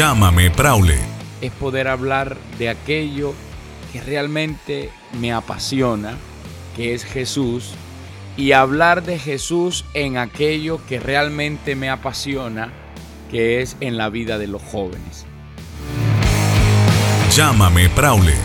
Llámame Praule. Es poder hablar de aquello que realmente me apasiona, que es Jesús, y hablar de Jesús en aquello que realmente me apasiona, que es en la vida de los jóvenes. Llámame Praule.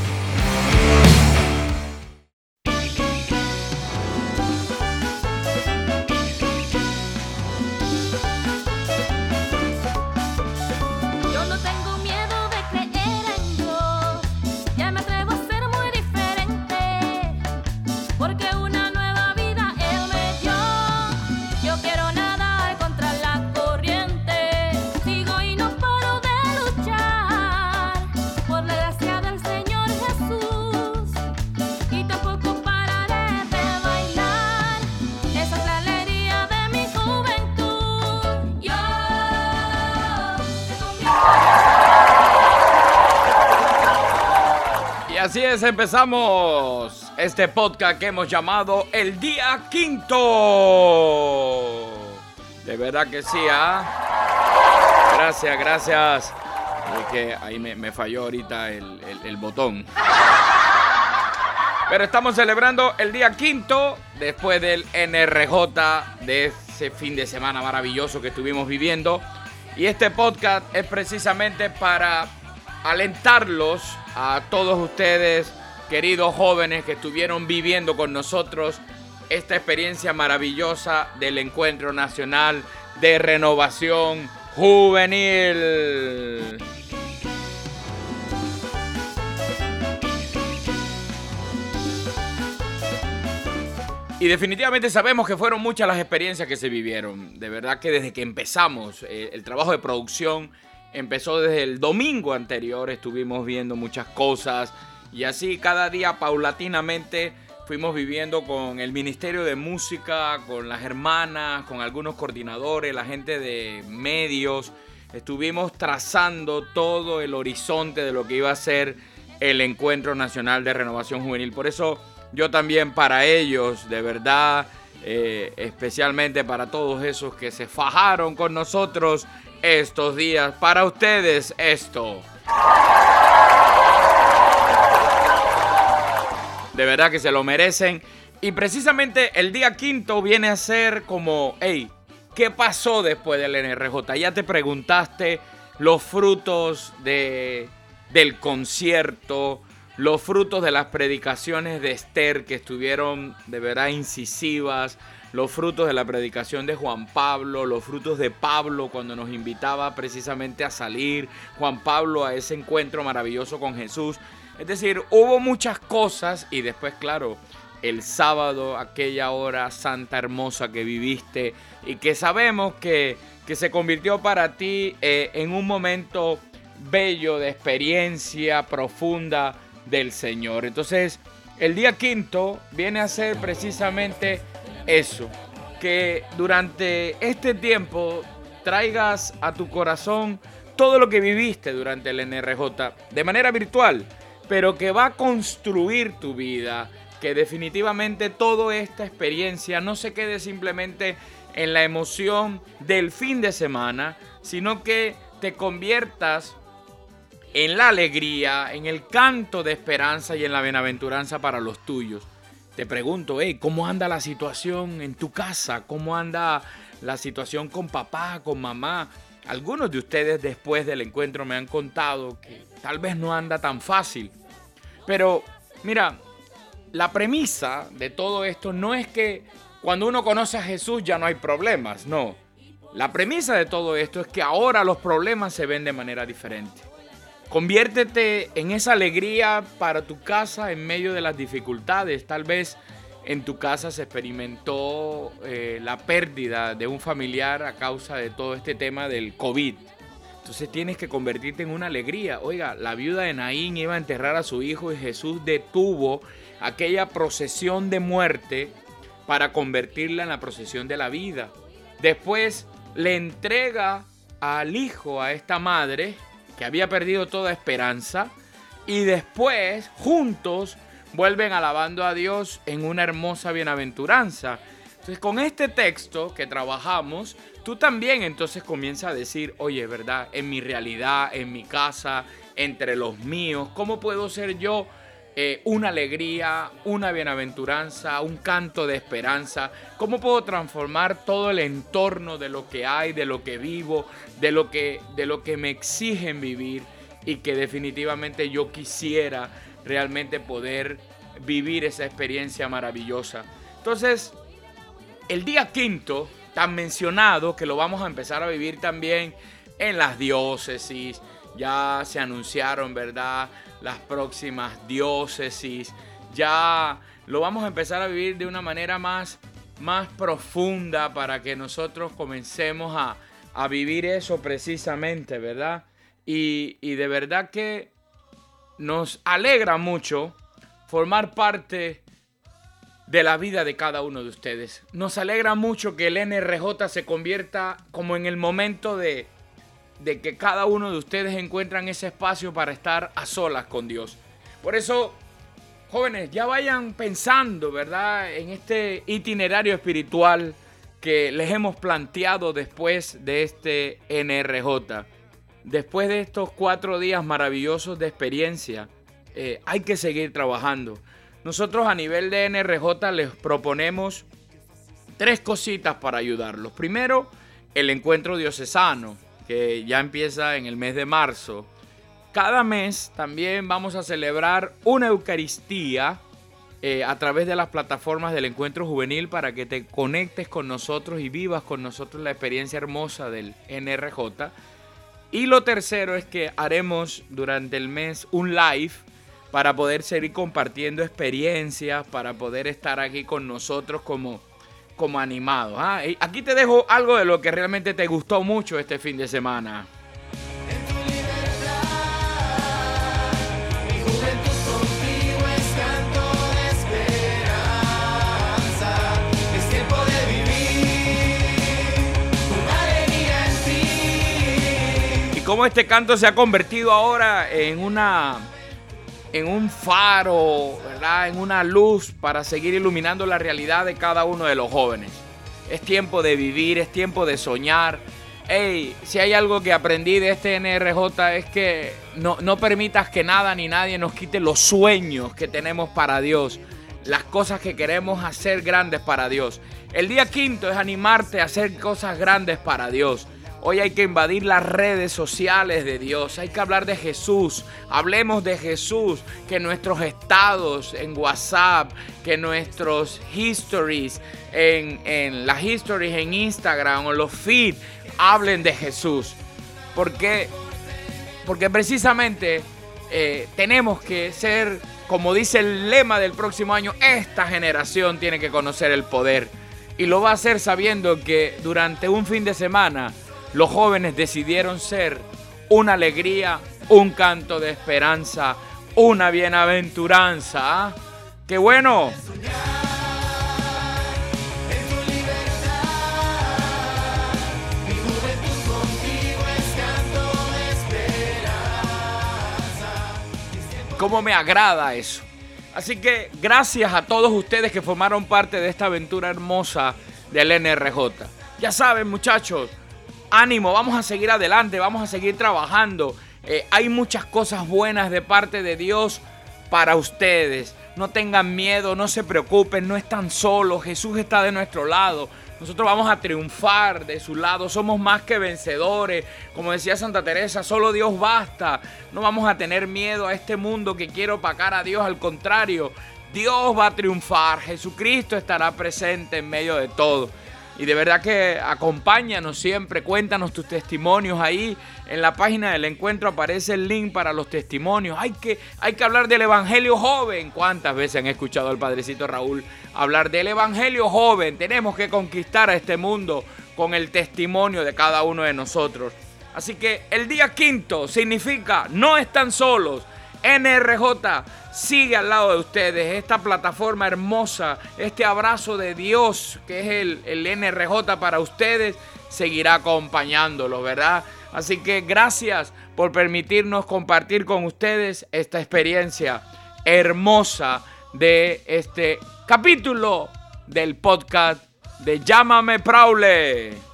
Así es, empezamos este podcast que hemos llamado El Día Quinto. De verdad que sí, ¿ah? Gracias, gracias. que ahí me, falló ahorita el, el botón. Pero estamos celebrando el día quinto después del NRJ de ese fin de semana maravilloso que estuvimos viviendo. Y este podcast es precisamente para alentarlos a todos ustedes, queridos jóvenes que estuvieron viviendo con nosotros esta experiencia maravillosa del Encuentro Nacional de Renovación Juvenil. Y definitivamente sabemos que fueron muchas las experiencias que se vivieron. De verdad que desde que empezamos eh, el trabajo de producción empezó desde el domingo anterior, estuvimos viendo muchas cosas y así cada día paulatinamente fuimos viviendo con el Ministerio de Música, con las hermanas, con algunos coordinadores, la gente de medios. Estuvimos trazando todo el horizonte de lo que iba a ser el Encuentro Nacional de Renovación Juvenil. Por eso yo también para ellos, de verdad, eh, especialmente para todos esos que se fajaron con nosotros estos días. Para ustedes esto. De verdad que se lo merecen. Y precisamente el día quinto viene a ser como, hey, ¿qué pasó después del NRJ? Ya te preguntaste los frutos de, del concierto, los frutos de las predicaciones de Esther que estuvieron de verdad incisivas, los frutos de la predicación de Juan Pablo, los frutos de Pablo cuando nos invitaba precisamente a salir, Juan Pablo a ese encuentro maravilloso con Jesús. Es decir, hubo muchas cosas y después, claro, el sábado, aquella hora santa hermosa que viviste y que sabemos que, que se convirtió para ti eh, en un momento bello de experiencia profunda del Señor. Entonces, el día quinto viene a ser precisamente eso, que durante este tiempo traigas a tu corazón todo lo que viviste durante el NRJ de manera virtual, pero que va a construir tu vida, que definitivamente toda esta experiencia no se quede simplemente en la emoción del fin de semana, sino que te conviertas en la alegría, en el canto de esperanza y en la bienaventuranza para los tuyos te pregunto, hey, ¿cómo anda la situación en tu casa? ¿Cómo anda la situación con papá, con mamá? Algunos de ustedes después del encuentro me han contado que tal vez no anda tan fácil. Pero mira, la premisa de todo esto no es que cuando uno conoce a Jesús ya no hay problemas, no. La premisa de todo esto es que ahora los problemas se ven de manera diferente. Conviértete en esa alegría para tu casa en medio de las dificultades. Tal vez en tu casa se experimentó eh, la pérdida de un familiar a causa de todo este tema del COVID. Entonces tienes que convertirte en una alegría. Oiga, la viuda de Naín iba a enterrar a su hijo y Jesús detuvo aquella procesión de muerte para convertirla en la procesión de la vida. Después le entrega al hijo a esta madre que había perdido toda esperanza, y después, juntos, vuelven alabando a Dios en una hermosa bienaventuranza. Entonces, con este texto que trabajamos, tú también entonces comienzas a decir, oye, ¿verdad? En mi realidad, en mi casa, entre los míos, ¿cómo puedo ser yo eh, una alegría, una bienaventuranza, un canto de esperanza? ¿Cómo puedo transformar todo el entorno de lo que hay, de lo que vivo, de lo que, de lo que me exigen vivir y que definitivamente yo quisiera realmente poder vivir esa experiencia maravillosa? Entonces, el día quinto, tan mencionado, que lo vamos a empezar a vivir también en las diócesis, ya se anunciaron, ¿verdad? Las próximas diócesis, ya lo vamos a empezar a vivir de una manera más, más profunda para que nosotros comencemos a, a vivir eso precisamente, ¿verdad? Y, y de verdad que nos alegra mucho formar parte de la vida de cada uno de ustedes. Nos alegra mucho que el NRJ se convierta como en el momento de, de que cada uno de ustedes encuentran ese espacio para estar a solas con Dios. Por eso, jóvenes, ya vayan pensando, ¿verdad? En este itinerario espiritual que les hemos planteado después de este NRJ. Después de estos cuatro días maravillosos de experiencia, eh, hay que seguir trabajando. Nosotros a nivel de NRJ les proponemos tres cositas para ayudarlos. Primero, el encuentro diocesano, que ya empieza en el mes de marzo. Cada mes también vamos a celebrar una Eucaristía eh, a través de las plataformas del encuentro juvenil para que te conectes con nosotros y vivas con nosotros la experiencia hermosa del NRJ. Y lo tercero es que haremos durante el mes un live para poder seguir compartiendo experiencias, para poder estar aquí con nosotros como, como animados. ¿ah? Aquí te dejo algo de lo que realmente te gustó mucho este fin de semana. Y cómo este canto se ha convertido ahora en una en un faro, ¿verdad? En una luz para seguir iluminando la realidad de cada uno de los jóvenes. Es tiempo de vivir, es tiempo de soñar. Hey, si hay algo que aprendí de este NRJ es que no, no permitas que nada ni nadie nos quite los sueños que tenemos para Dios, las cosas que queremos hacer grandes para Dios. El día quinto es animarte a hacer cosas grandes para Dios. Hoy hay que invadir las redes sociales de Dios. Hay que hablar de Jesús. Hablemos de Jesús. Que nuestros estados en WhatsApp, que nuestros histories en, las histories en Instagram o los feeds hablen de Jesús. Porque, porque precisamente eh, tenemos que ser, como dice el lema del próximo año, esta generación tiene que conocer el poder. Y lo va a hacer sabiendo que durante un fin de semana los jóvenes decidieron ser una alegría, un canto de esperanza, una bienaventuranza. ¿ah? ¡Qué bueno! ¿Cómo me agrada eso? Así que gracias a todos ustedes que formaron parte de esta aventura hermosa del NRJ. Ya saben muchachos, ánimo, vamos a seguir adelante, vamos a seguir trabajando. Eh, hay muchas cosas buenas de parte de Dios para ustedes. No tengan miedo, no se preocupen, no están solos, Jesús está de nuestro lado. Nosotros vamos a triunfar de su lado, somos más que vencedores. Como decía Santa Teresa, solo Dios basta. No vamos a tener miedo a este mundo que quiere opacar a Dios, al contrario, Dios va a triunfar, Jesucristo estará presente en medio de todo. Y de verdad que acompáñanos siempre, cuéntanos tus testimonios ahí. En la página del encuentro aparece el link para los testimonios. Hay que, hay que hablar del Evangelio joven. ¿Cuántas veces han escuchado al Padrecito Raúl hablar del Evangelio joven? Tenemos que conquistar a este mundo con el testimonio de cada uno de nosotros. Así que el día quinto significa no están solos. NRJ sigue al lado de ustedes. Esta plataforma hermosa, este abrazo de Dios que es el, el NRJ para ustedes, seguirá acompañándolo, ¿verdad? Así que gracias por permitirnos compartir con ustedes esta experiencia hermosa de este capítulo del podcast de Llámame Praule.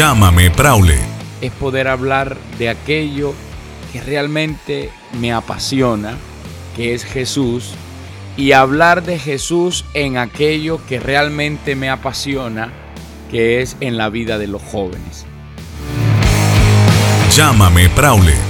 Llámame Praule. Es poder hablar de aquello que realmente me apasiona, que es Jesús, y hablar de Jesús en aquello que realmente me apasiona, que es en la vida de los jóvenes. Llámame Praule.